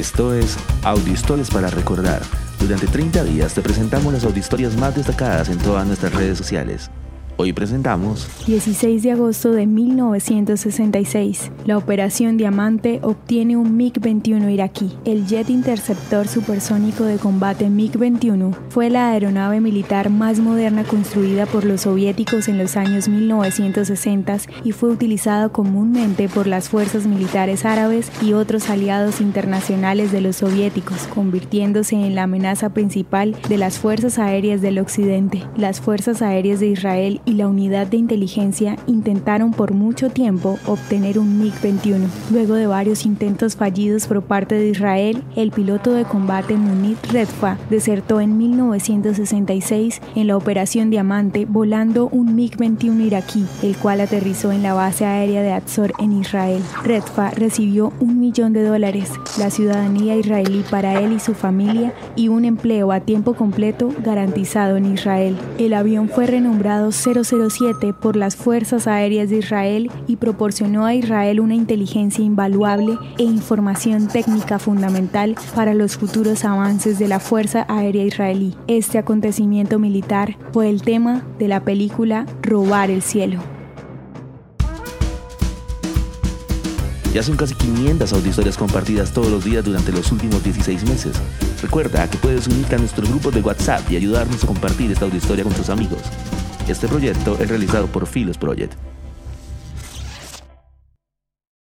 Esto es Audiohistorias para Recordar. Durante 30 días te presentamos las audiohistorias más destacadas en todas nuestras redes sociales. Hoy presentamos 16 de agosto de 1966. La Operación Diamante obtiene un MiG-21 iraquí. El jet interceptor supersónico de combate MiG-21 fue la aeronave militar más moderna construida por los soviéticos en los años 1960 y fue utilizado comúnmente por las fuerzas militares árabes y otros aliados internacionales de los soviéticos, convirtiéndose en la amenaza principal de las fuerzas aéreas del occidente. Las fuerzas aéreas de Israel la unidad de inteligencia intentaron por mucho tiempo obtener un MiG-21. Luego de varios intentos fallidos por parte de Israel, el piloto de combate Munir Redfa desertó en 1966 en la Operación Diamante volando un MiG-21 iraquí, el cual aterrizó en la base aérea de Atzor en Israel. Redfa recibió un millón de dólares, la ciudadanía israelí para él y su familia y un empleo a tiempo completo garantizado en Israel. El avión fue renombrado 007 por las Fuerzas Aéreas de Israel y proporcionó a Israel una inteligencia invaluable e información técnica fundamental para los futuros avances de la Fuerza Aérea Israelí. Este acontecimiento militar fue el tema de la película Robar el Cielo. Ya son casi 500 audiohistorias compartidas todos los días durante los últimos 16 meses. Recuerda que puedes unirte a nuestro grupo de WhatsApp y ayudarnos a compartir esta audiohistoria con tus amigos. Este proyecto es realizado por Philos Project.